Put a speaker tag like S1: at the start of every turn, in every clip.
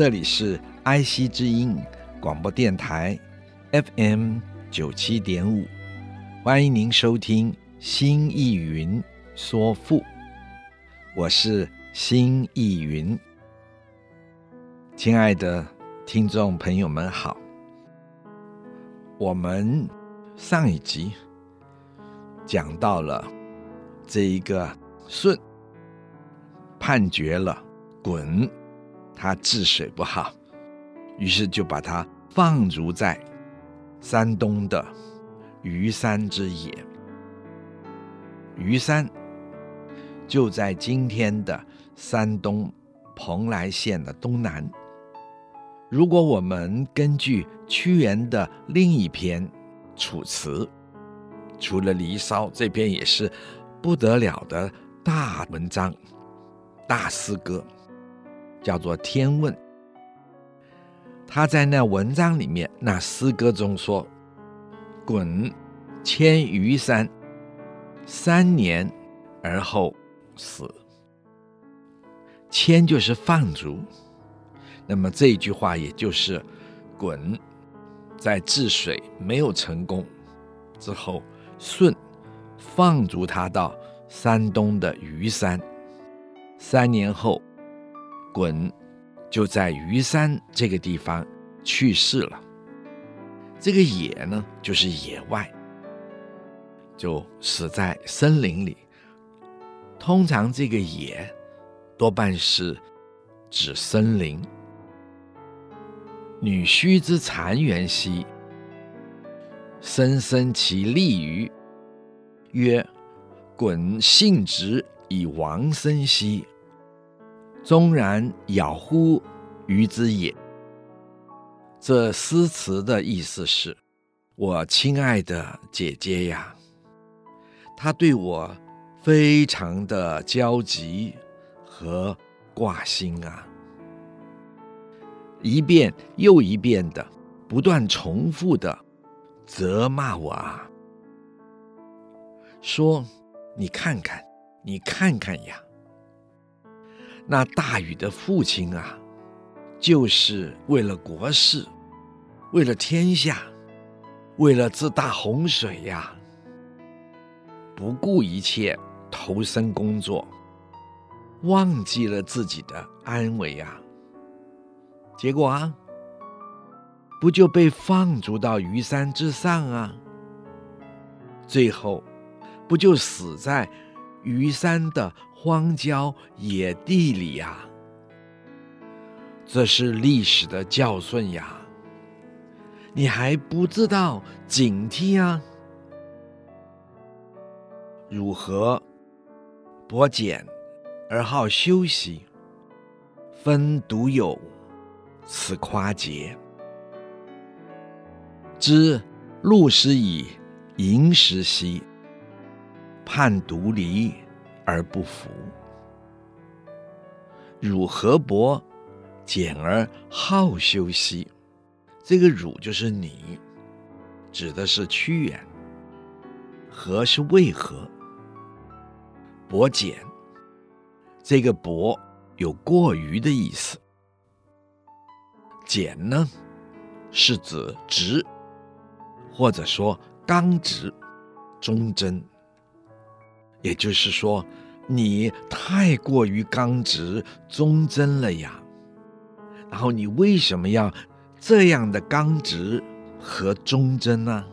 S1: 这里是爱惜之音广播电台 FM 九七点五，欢迎您收听《新艺云说赋》，我是新艺云。亲爱的听众朋友们好，我们上一集讲到了这一个舜判决了鯀。他治水不好，于是就把他放逐在山东的虞山之野。虞山就在今天的山东蓬莱县的东南。如果我们根据屈原的另一篇《楚辞》，除了《离骚》，这篇也是不得了的大文章、大诗歌。叫做《天问》，他在那文章里面，那诗歌中说：“鯀迁虞山，三年而后死。”迁就是放逐，那么这一句话也就是鯀在治水没有成功之后，舜放逐他到山东的虞山，三年后。鯀就在虞山这个地方去世了。这个野呢，就是野外，就死在森林里。通常这个野多半是指森林。女须之残垣兮，森森其利于，曰：鯀性直以亡身兮。纵然杳乎于之也。这诗词的意思是：我亲爱的姐姐呀，她对我非常的焦急和挂心啊，一遍又一遍的不断重复的责骂我啊，说：“你看看，你看看呀。”那大禹的父亲啊，就是为了国事，为了天下，为了这大洪水呀，不顾一切投身工作，忘记了自己的安危呀。结果啊，不就被放逐到虞山之上啊？最后，不就死在虞山的荒郊野地里呀，这是历史的教训呀！你还不知道警惕啊？汝何薄俭而好休息？分独有此夸节。知禄食以盈时兮，叛独离。而不服，汝何伯俭而好修兮？这个“汝”就是你，指的是屈原。何是为何？伯简，这个“伯”有过于的意思。简呢，是指直，或者说刚直、忠贞。也就是说，你太过于刚直忠贞了呀。然后你为什么要这样的刚直和忠贞呢？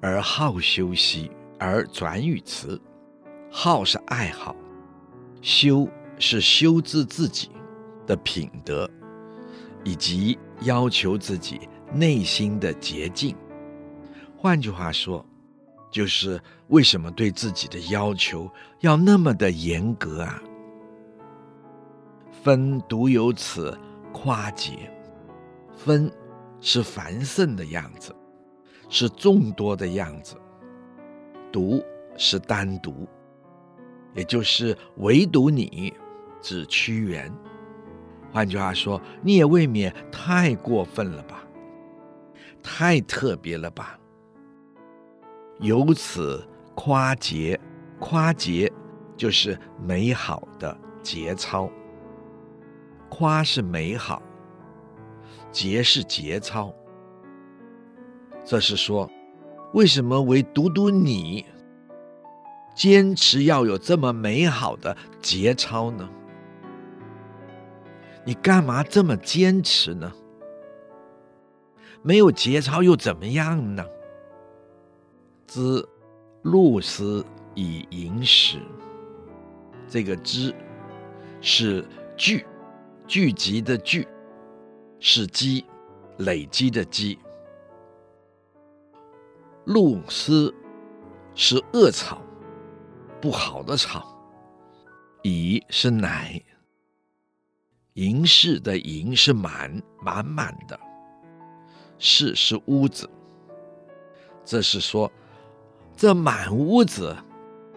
S1: 而好修兮，而转语词，好是爱好，修是修治自己的品德，以及要求自己内心的洁净。换句话说。就是为什么对自己的要求要那么的严格啊？分独有此夸节，分是繁盛的样子，是众多的样子；独是单独，也就是唯独你，指屈原。换句话说，你也未免太过分了吧？太特别了吧？由此夸节，夸节就是美好的节操。夸是美好，节是节操。这是说，为什么唯独独你坚持要有这么美好的节操呢？你干嘛这么坚持呢？没有节操又怎么样呢？兹陆斯以盈时，这个之是聚，聚集的聚，是积，累积的积。露丝是恶草，不好的草。以是乃，盈室的盈是满，满满的，室是屋子。这是说。这满屋子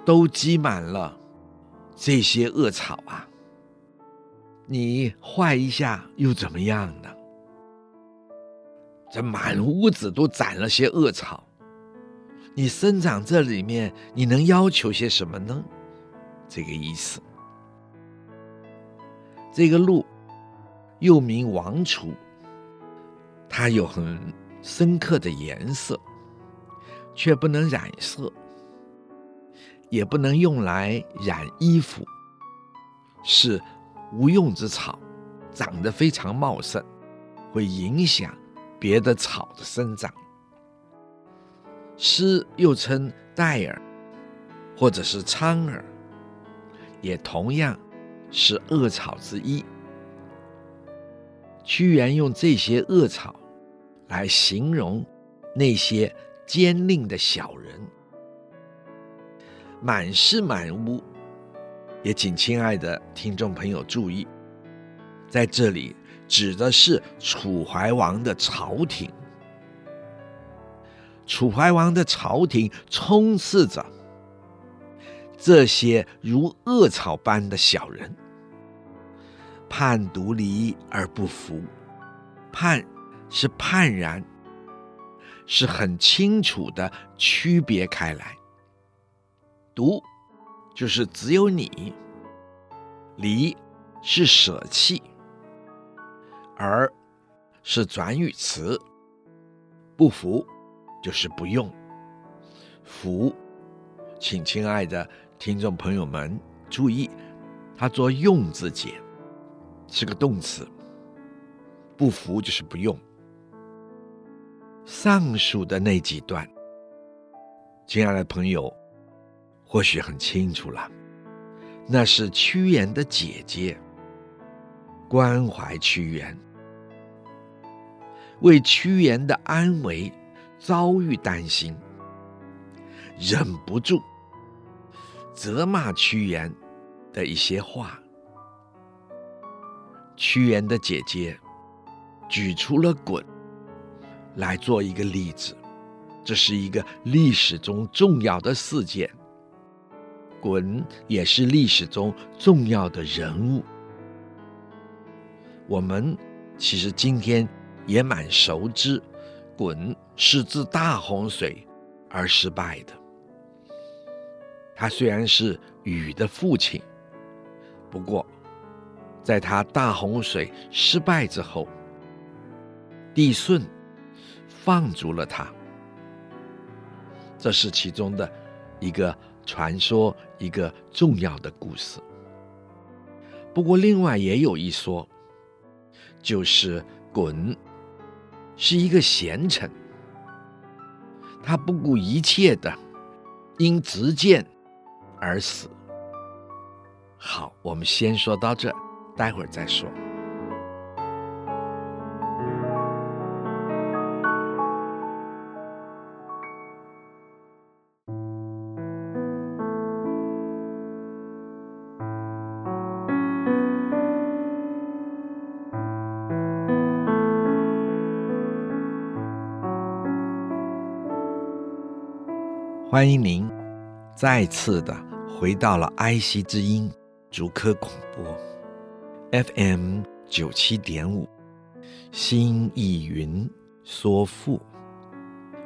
S1: 都积满了这些恶草啊！你坏一下又怎么样呢？这满屋子都长了些恶草，你生长这里面，你能要求些什么呢？这个意思。这个鹿又名王楚，它有很深刻的颜色。却不能染色，也不能用来染衣服，是无用之草，长得非常茂盛，会影响别的草的生长。师又称戴耳，或者是苍耳，也同样是恶草之一。屈原用这些恶草来形容那些。奸佞的小人，满是满屋，也请亲爱的听众朋友注意，在这里指的是楚怀王的朝廷。楚怀王的朝廷充斥着这些如恶草般的小人，叛独离而不服，叛是叛然。是很清楚的区别开来，独就是只有你，离是舍弃，而是转语词，不服就是不用，服，请亲爱的听众朋友们注意，它做用字解，是个动词，不服就是不用。上述的那几段，亲爱的朋友，或许很清楚了，那是屈原的姐姐关怀屈原，为屈原的安危遭遇担心，忍不住责骂屈原的一些话。屈原的姐姐举出了鯀。来做一个例子，这是一个历史中重要的事件。鲧也是历史中重要的人物。我们其实今天也蛮熟知，鲧是自大洪水而失败的。他虽然是禹的父亲，不过在他大洪水失败之后，帝舜。放逐了他，这是其中的一个传说，一个重要的故事。不过，另外也有一说，就是鲧是一个贤臣，他不顾一切的因执剑而死。好，我们先说到这，待会儿再说。欢迎您再次的回到了爱惜之音竹科广播 FM 九七点五，新艺云说富。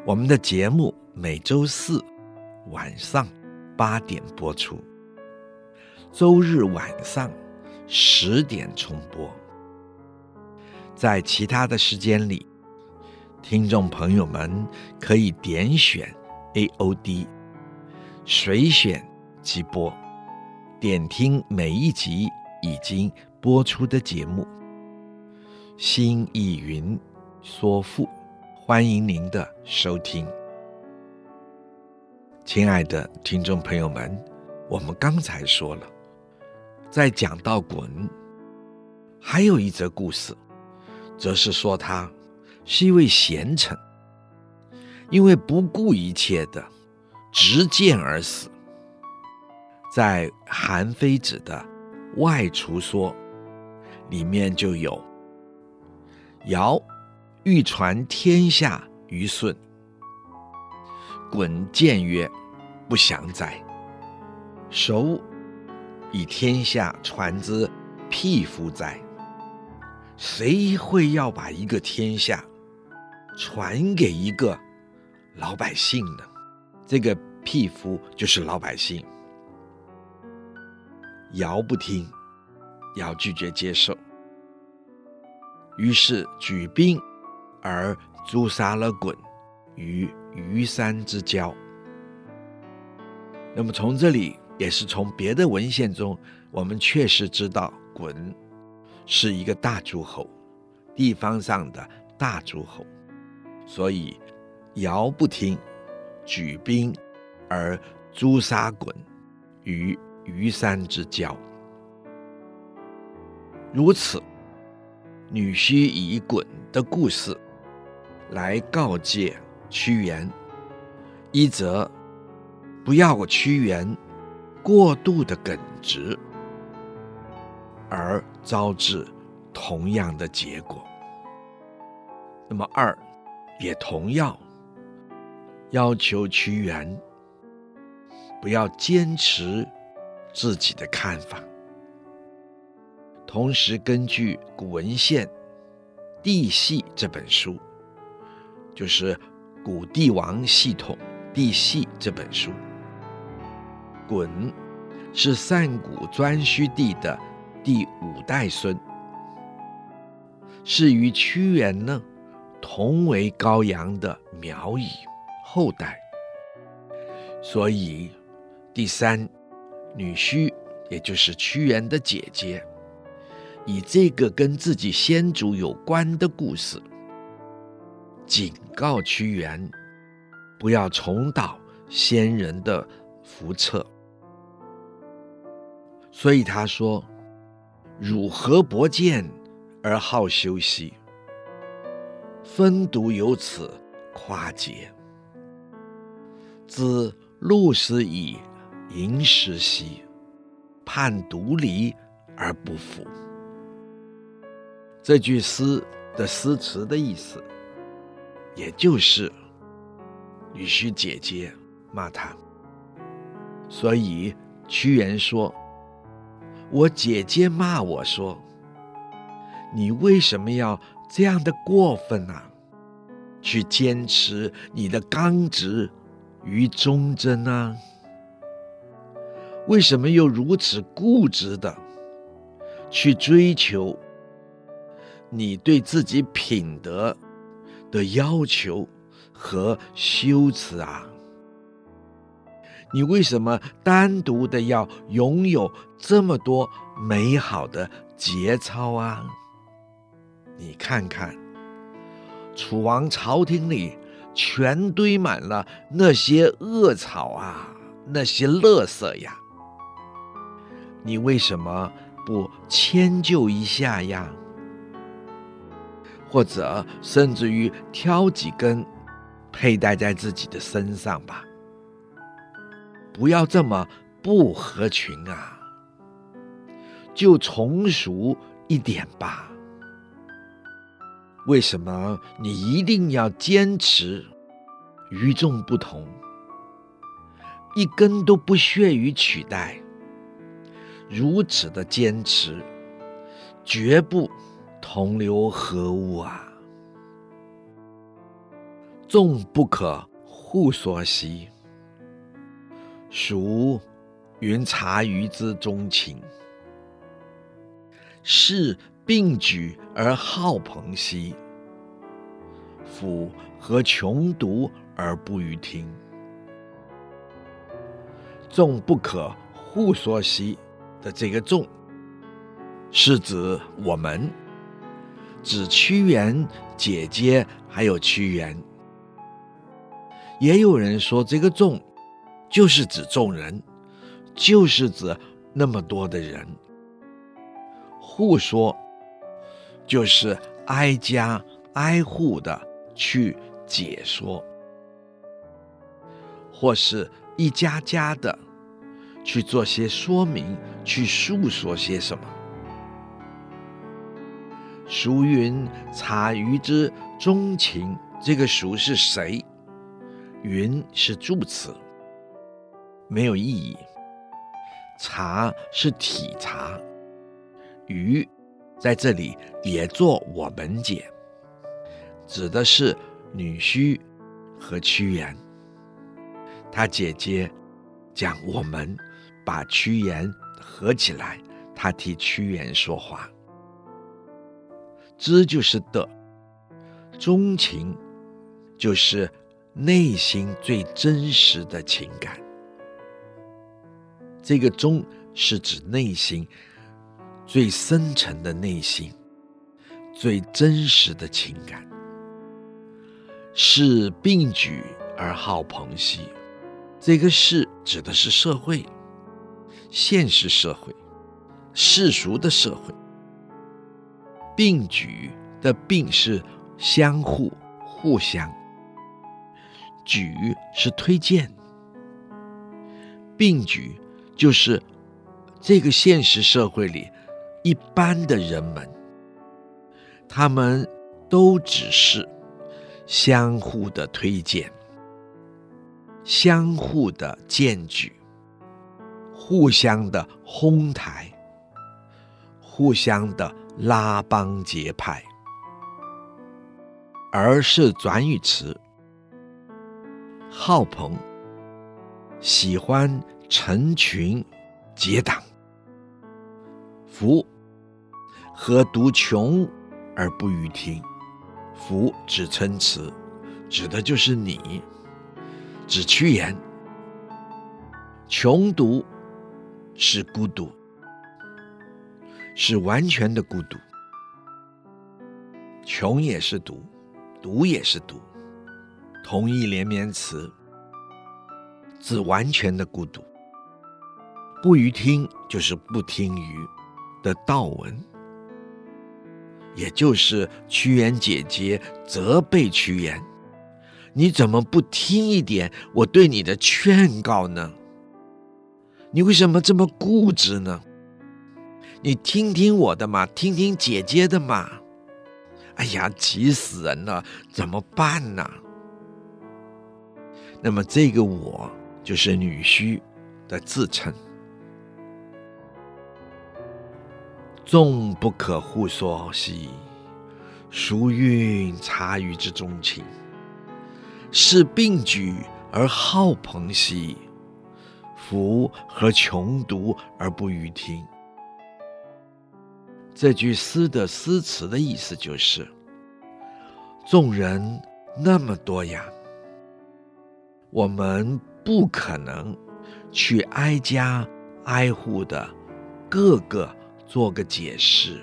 S1: 我们的节目每周四晚上八点播出，周日晚上十点重播。在其他的时间里，听众朋友们可以点选 AOD，随选即播，点听每一集已经播出的节目。心意云说赋，欢迎您的收听。亲爱的听众朋友们，我们刚才说了，在讲到鯀，还有一则故事。则是说他是一位贤臣，因为不顾一切的执剑而死。在韩非子的《外厨说》里面就有：“尧欲传天下于舜，鯀谏曰：‘不祥哉！孰以天下传之匹夫哉？’”谁会要把一个天下传给一个老百姓呢？这个匹夫就是老百姓。尧不听，尧拒绝接受，于是举兵而诛杀了鲧于虞山之交。那么从这里，也是从别的文献中，我们确实知道鲧。是一个大诸侯，地方上的大诸侯，所以尧不听，举兵而诛杀鲧于虞山之交。如此，女须以鲧的故事来告诫屈原：一则不要屈原过度的耿直。而招致同样的结果。那么二，也同样要求屈原。不要坚持自己的看法，同时根据古文献《帝系》这本书，就是古帝王系统《帝系》这本书，鲧是上古颛顼帝的。第五代孙。是与屈原呢同为高阳的苗裔。后代，所以第三女婿，也就是屈原的姐姐，以这个跟自己先祖有关的故事，警告屈原不要重蹈先人的覆辙，所以他说。汝何薄见而好修兮？分独有此夸节。兹禄食以盈时兮，叛独离而不服。这句诗的诗词的意思，也就是女婿姐姐骂他，所以屈原说。我姐姐骂我说：“你为什么要这样的过分呢、啊？去坚持你的刚直与忠贞呢？为什么又如此固执的去追求你对自己品德的要求和修辞啊？”你为什么单独的要拥有这么多美好的节操啊？你看看，楚王朝廷里全堆满了那些恶草啊，那些垃圾呀。你为什么不迁就一下呀？或者甚至于挑几根佩戴在自己的身上吧？不要这么不合群啊，就从熟一点吧。为什么你一定要坚持与众不同？一根都不屑于取代，如此的坚持，绝不同流合污啊！众不可互所习，孰云察于之中情？是并举而好朋兮，夫何穷独而不与听？众不可互说兮的这个众，是指我们，指屈原姐姐还有屈原。也有人说，这个众就是指众人，就是指那么多的人。互说就是挨家挨户的去解说，或是一家家的去做些说明，去诉说些什么。俗云察鱼之钟情？这个俗是谁？云是助词，没有意义。察是体察，鱼在这里也做我们姐，指的是女婿和屈原。他姐姐讲我们把屈原合起来，他替屈原说话。知就是的，钟情就是。内心最真实的情感，这个“钟”是指内心最深沉的内心，最真实的情感。是并举而好朋兮，这个“是”指的是社会，现实社会，世俗的社会。并举的“并”是相互、互相。举是推荐，并举就是这个现实社会里一般的人们，他们都只是相互的推荐，相互的荐举，互相的哄抬，互相的拉帮结派，而是转语词。好朋，喜欢成群结党。夫何独穷而不与听？夫指称词，指的就是你，指屈原。穷独是孤独，是完全的孤独。穷也是独，独也是独。同义连绵词，指完全的孤独。不与听就是不听于的悼文，也就是屈原姐姐责备屈原：你怎么不听一点我对你的劝告呢？你为什么这么固执呢？你听听我的嘛，听听姐姐的嘛。哎呀，急死人了，怎么办呢？那么这个我就是女婿的自称。纵不可互说兮，孰云察于之中情？是并举而好朋兮，夫何穷独而不与听？这句诗的诗词的意思就是：众人那么多呀。我们不可能去挨家挨户的各个做个解释，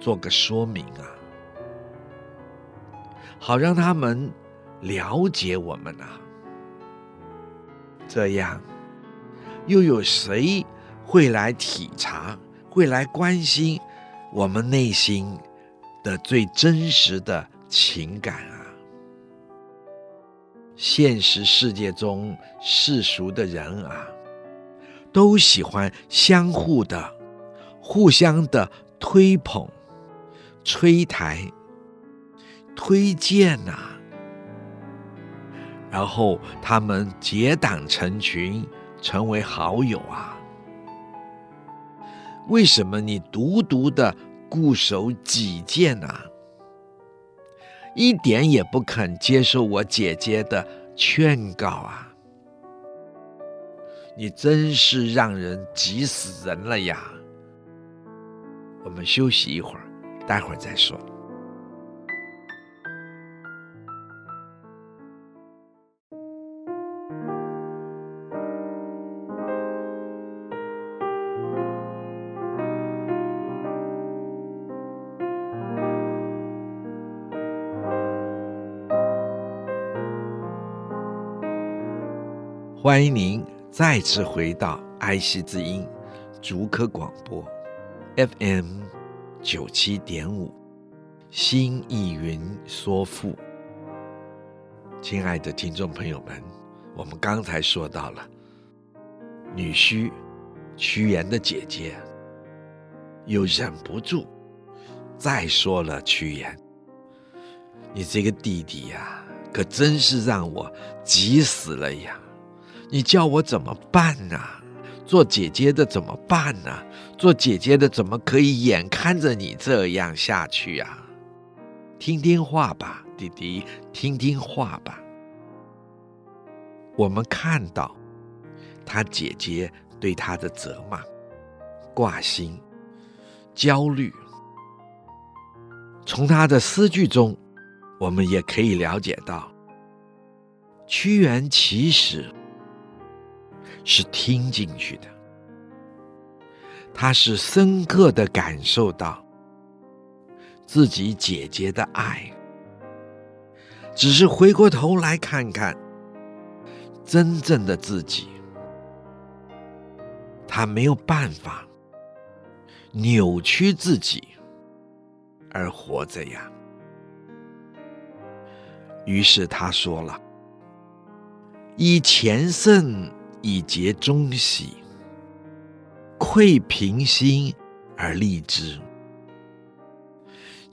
S1: 做个说明啊，好让他们了解我们啊。这样又有谁会来体察，会来关心我们内心的最真实的情感啊？现实世界中世俗的人啊，都喜欢相互的、互相的推捧、吹台、推荐呐、然后他们结党成群，成为好友啊。为什么你独独的固守己见啊？一点也不肯接受我姐姐的劝告啊！你真是让人急死人了呀！我们休息一会儿，待会儿再说。欢迎您再次回到爱惜之音竹科广播 FM 九七点五，新意云说赋。亲爱的听众朋友们，我们刚才说到了女婿屈原的姐姐，又忍不住再说了屈原：“你这个弟弟呀，可真是让我急死了呀！”你叫我怎么办呢？做姐姐的怎么办呢？做姐姐的怎么可以眼看着你这样下去啊？听听话吧，弟弟，听听话吧。我们看到他姐姐对他的责骂、挂心、焦虑，从他的诗句中，我们也可以了解到，屈原其实。是听进去的，他是深刻的感受到自己姐姐的爱，只是回过头来看看真正的自己，他没有办法扭曲自己而活着呀。于是他说了：“以前圣。”以结中喜，愧平心而立之；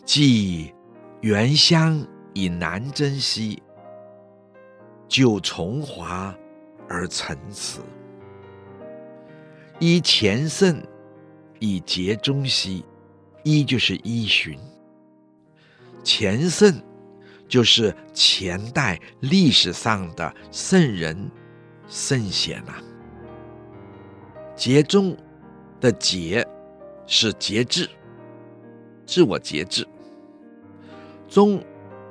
S1: 寄原乡以南征兮，就从华而陈词。依前圣，以结中兮，依就是依循。前圣就是前代历史上的圣人。圣贤呐，节中的节是节制，自我节制；中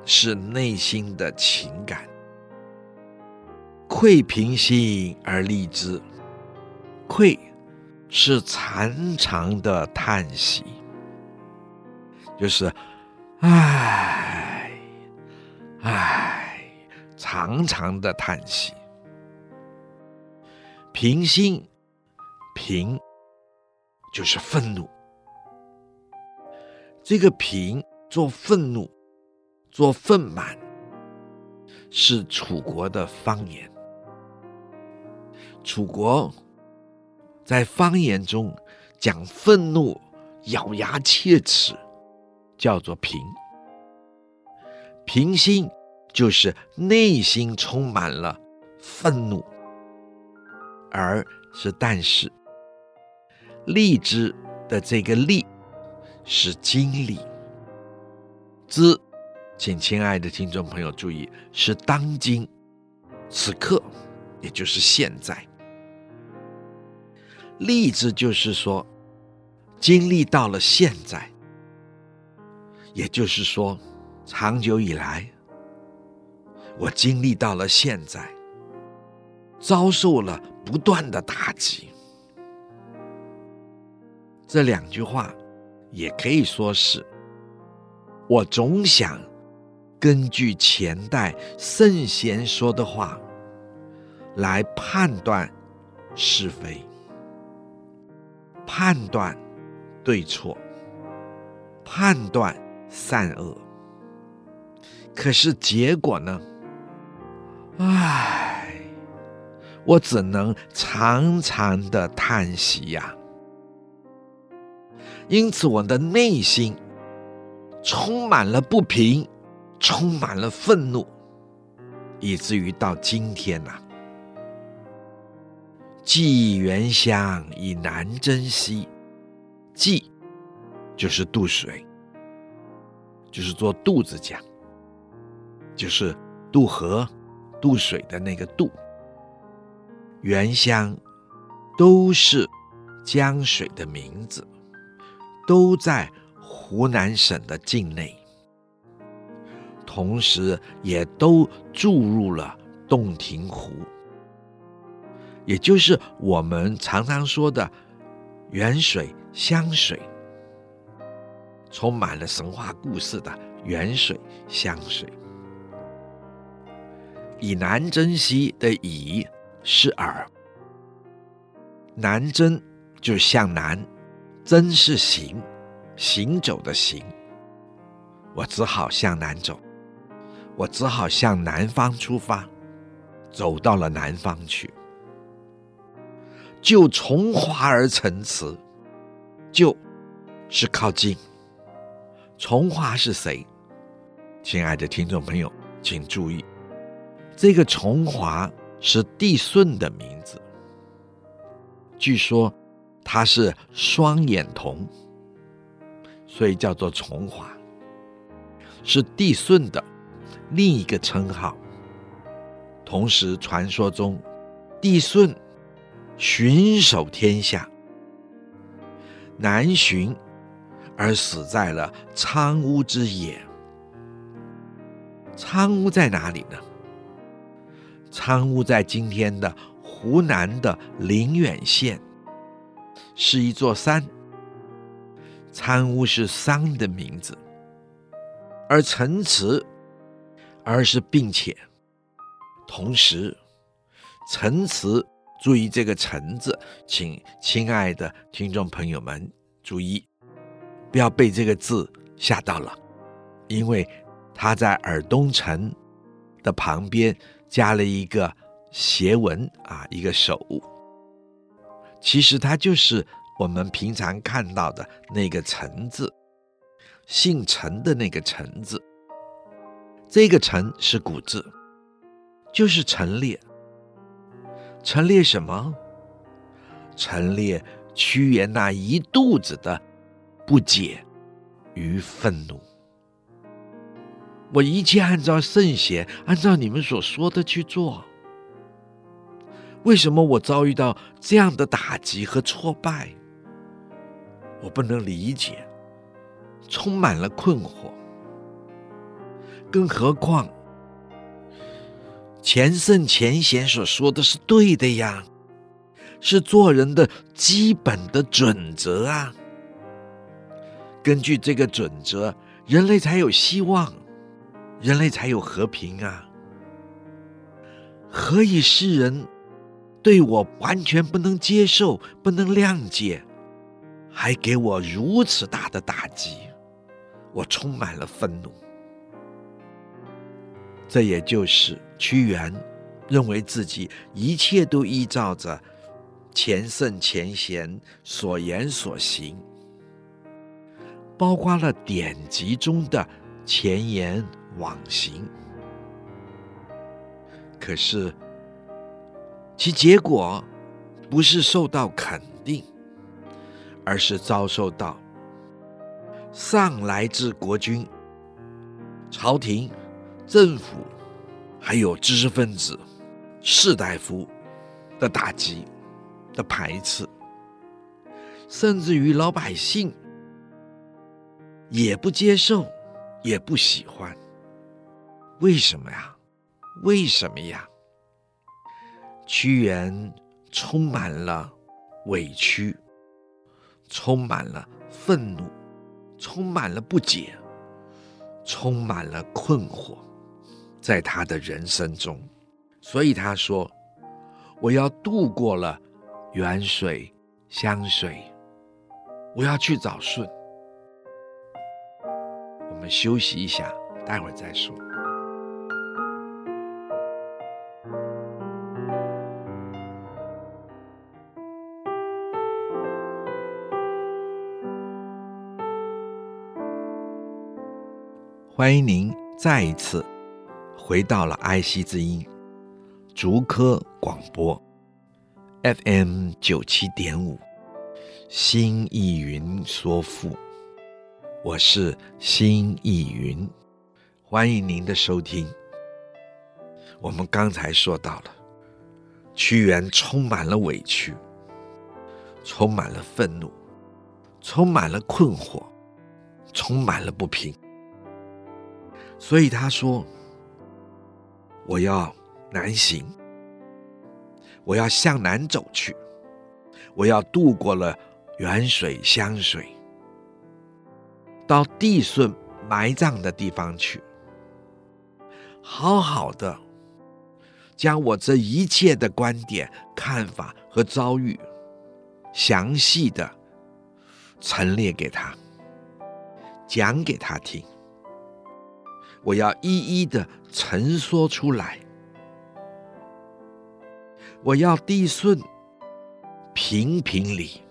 S1: 是内心的情感，愧平心而立之。愧是长长的叹息，就是唉唉，长长的叹息。平心，平就是愤怒。这个平做愤怒，做愤满，是楚国的方言。楚国在方言中讲愤怒，咬牙切齿，叫做平。平心就是内心充满了愤怒。而是但是，荔枝的这个荔是经历之，请亲爱的听众朋友注意，是当今此刻，也就是现在。荔枝就是说，经历到了现在，也就是说，长久以来，我经历到了现在，遭受了。不断的打击，这两句话也可以说是，我总想根据前代圣贤说的话来判断是非，判断对错，判断善恶。可是结果呢？唉。我只能长长的叹息呀，因此我的内心充满了不平，充满了愤怒，以至于到今天呐、啊，寄原乡以南征西，寄就是渡水，就是做渡子讲，就是渡河、渡水的那个渡。原乡都是江水的名字，都在湖南省的境内。同时，也都注入了洞庭湖，也就是我们常常说的沅水、湘水，充满了神话故事的沅水、湘水。以南征西的“以”是耳，南征就是向南，真是行，行走的行，我只好向南走。我只好向南方出发，走到了南方去。就从华而陈词，就是靠近。从华是谁？亲爱的听众朋友，请注意，这个从华是帝舜的名字。据说他是双眼瞳，所以叫做重华，是帝舜的。另一个称号。同时，传说中，帝舜巡守天下，南巡而死在了苍梧之野。苍梧在哪里呢？苍梧在今天的湖南的临远县，是一座山。参悟是山的名字，而陈词。而是，并且，同时，陈词，注意这个“陈”字，请亲爱的听众朋友们注意，不要被这个字吓到了，因为他在耳东陈的旁边加了一个斜文啊，一个手。其实它就是我们平常看到的那个“陈”字，姓陈的那个“陈”字。这个“陈”是古字，就是陈列。陈列什么？陈列屈原那一肚子的不解与愤怒。我一切按照圣贤，按照你们所说的去做。为什么我遭遇到这样的打击和挫败？我不能理解，充满了困惑。更何况，前圣前贤所说的是对的呀，是做人的基本的准则啊。根据这个准则，人类才有希望，人类才有和平啊。何以世人对我完全不能接受、不能谅解，还给我如此大的打击？我充满了愤怒。这也就是屈原认为自己一切都依照着前圣前贤所言所行，包括了典籍中的前言往行。可是其结果不是受到肯定，而是遭受到上来自国君、朝廷。政府，还有知识分子、士大夫的打击、的排斥，甚至于老百姓也不接受，也不喜欢。为什么呀？为什么呀？屈原充满了委屈，充满了愤怒，充满了不解，充满了困惑。在他的人生中，所以他说：“我要渡过了原水、湘水，我要去找舜。”我们休息一下，待会儿再说。欢迎您再一次。回到了爱惜之音竹科广播 FM 九七点五，心意云说赋，我是心意云，欢迎您的收听。我们刚才说到了，屈原充满了委屈，充满了愤怒，充满了困惑，充满了不平，所以他说。我要南行，我要向南走去，我要渡过了沅水湘水，到帝舜埋葬的地方去，好好的将我这一切的观点、看法和遭遇，详细的陈列给他，讲给他听。我要一一的陈说出来，我要递顺评评理，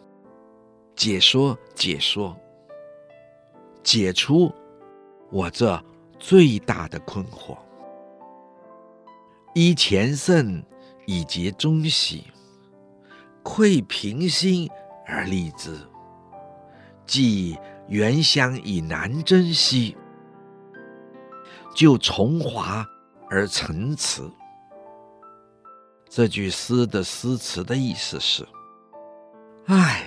S1: 解说解说，解出我这最大的困惑。依前圣以结中喜，愧平心而立之，寄原乡以南征兮。就从华而陈词。这句诗的诗词的意思是：哎，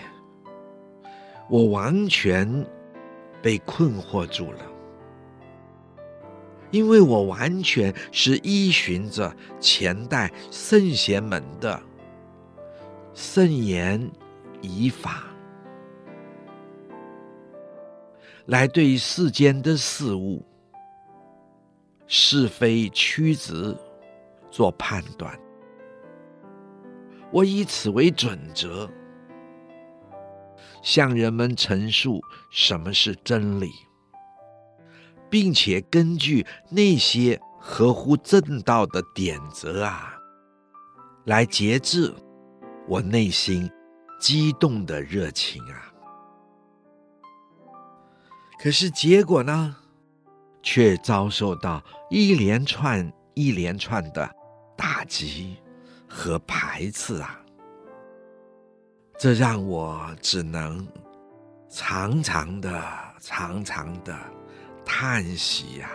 S1: 我完全被困惑住了，因为我完全是依循着前代圣贤们的圣言以法，来对世间的事物。是非曲直做判断，我以此为准则，向人们陈述什么是真理，并且根据那些合乎正道的典则啊，来节制我内心激动的热情啊。可是结果呢？却遭受到一连串一连串的打击和排斥啊！这让我只能长长的、长长的叹息呀，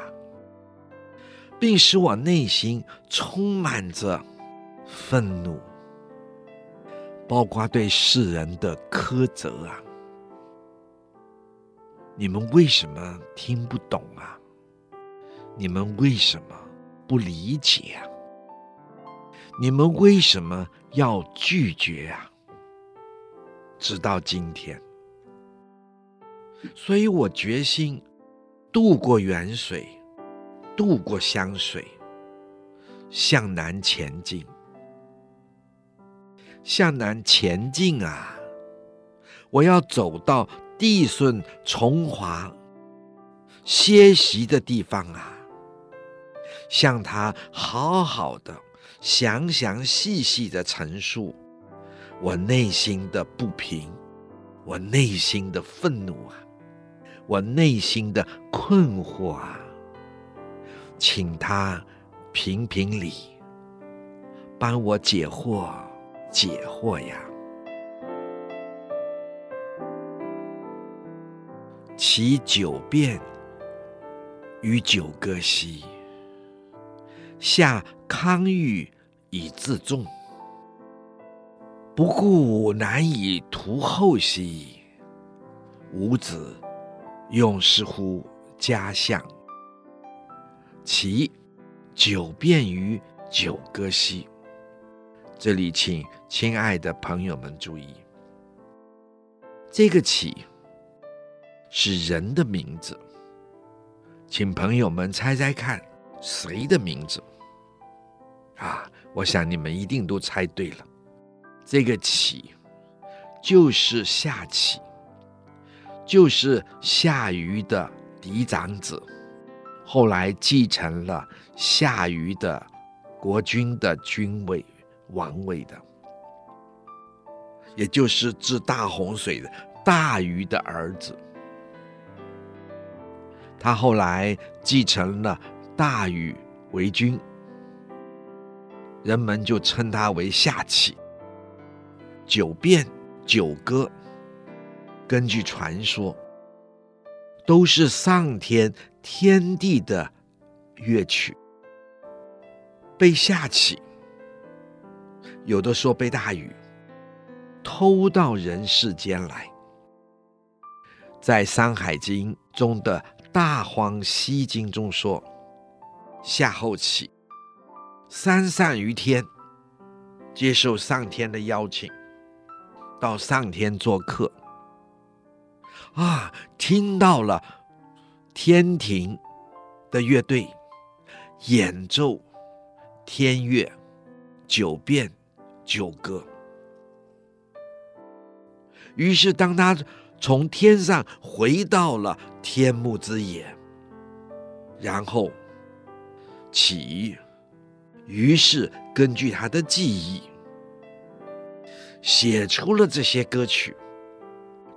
S1: 并使我内心充满着愤怒，包括对世人的苛责啊！你们为什么听不懂啊？你们为什么不理解啊？你们为什么要拒绝啊？直到今天，所以我决心渡过沅水，渡过湘水，向南前进。向南前进啊！我要走到帝舜从华歇息的地方啊！向他好好的、详详细细的陈述我内心的不平，我内心的愤怒啊，我内心的困惑啊，请他评评理，帮我解惑解惑呀。其九变与九歌兮。下康裕以自重，不顾难以图后兮。吾子用师乎家相，其九变于九歌兮。这里，请亲爱的朋友们注意，这个“启”是人的名字，请朋友们猜猜看，谁的名字？啊，我想你们一定都猜对了，这个“启”就是夏启，就是夏禹的嫡长子，后来继承了夏禹的国君的君位、王位的，也就是治大洪水的大禹的儿子。他后来继承了大禹为君，人们就称他为夏启。九变九歌，根据传说，都是上天天地的乐曲。被夏启，有的说被大禹偷到人世间来，在《山海经》中的《大荒西经》中说，夏后启三善于天，接受上天的邀请，到上天做客，啊，听到了天庭的乐队演奏天乐九变九歌。于是，当他从天上回到了天目之野，然后起，于是根据他的记忆，写出了这些歌曲，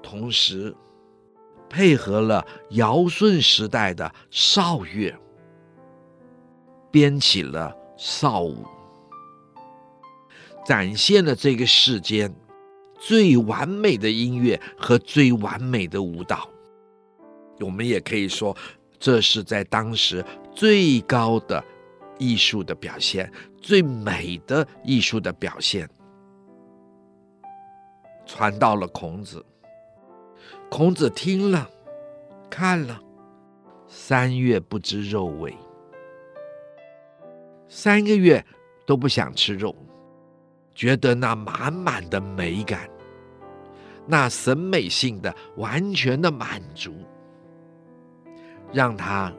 S1: 同时配合了尧舜时代的韶乐，编起了韶舞，展现了这个世间。最完美的音乐和最完美的舞蹈，我们也可以说，这是在当时最高的艺术的表现，最美的艺术的表现。传到了孔子，孔子听了，看了，三月不知肉味，三个月都不想吃肉，觉得那满满的美感。那审美性的完全的满足，让他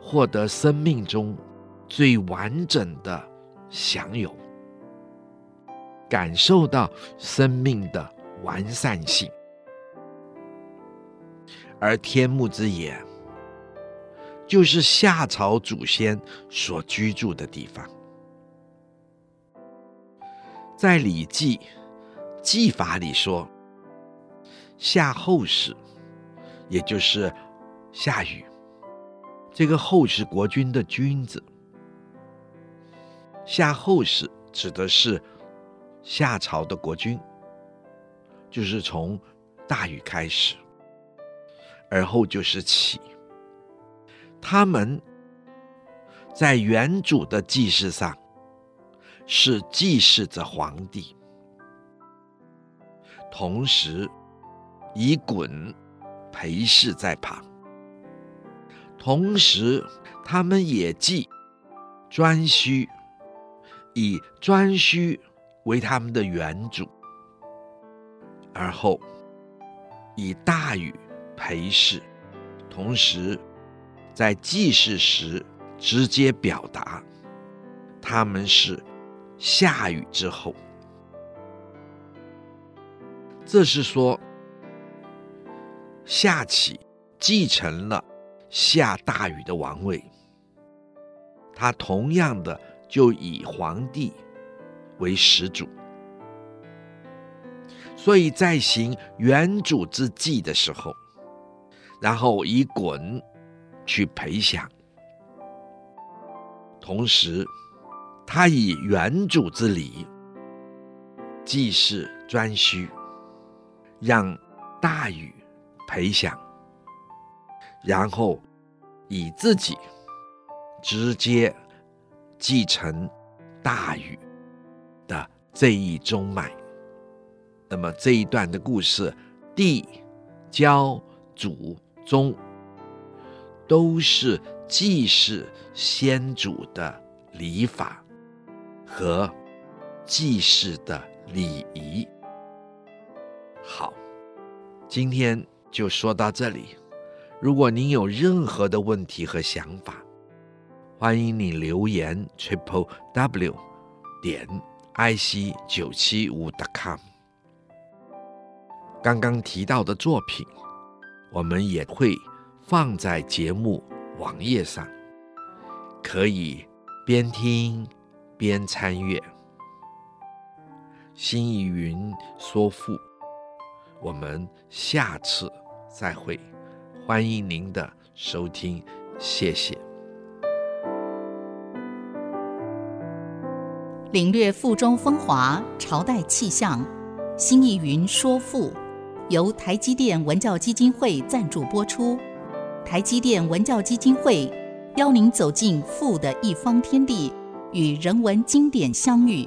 S1: 获得生命中最完整的享有，感受到生命的完善性。而天目之野，就是夏朝祖先所居住的地方，在《礼记·季法》里说。夏后氏，也就是夏禹，这个后是国君的君字。夏后氏指的是夏朝的国君，就是从大禹开始，而后就是启。他们在元主的祭祀上是祭祀着皇帝，同时。以鯀陪侍在旁，同时他们也祭颛顼，以颛顼为他们的元祖，而后以大禹陪侍，同时在祭祀时直接表达他们是夏禹之后，这是说。夏启继承了夏大禹的王位，他同样的就以皇帝为始祖，所以在行元祖之祭的时候，然后以鯀去陪享，同时他以元祖之礼祭祀颛顼，让大禹。陪享，然后以自己直接继承大禹的这一宗脉。那么这一段的故事，帝、郊、祖、宗都是祭祀先祖的礼法和祭祀的礼仪。好，今天。就说到这里。如果您有任何的问题和想法，欢迎你留言 triple w 点 i c 九七五 com。刚刚提到的作品，我们也会放在节目网页上，可以边听边参阅。新意云说赋，我们下次。再会，欢迎您的收听，谢谢。
S2: 领略赋中风华，朝代气象。新义云说赋，由台积电文教基金会赞助播出。台积电文教基金会邀您走进赋的一方天地，与人文经典相遇。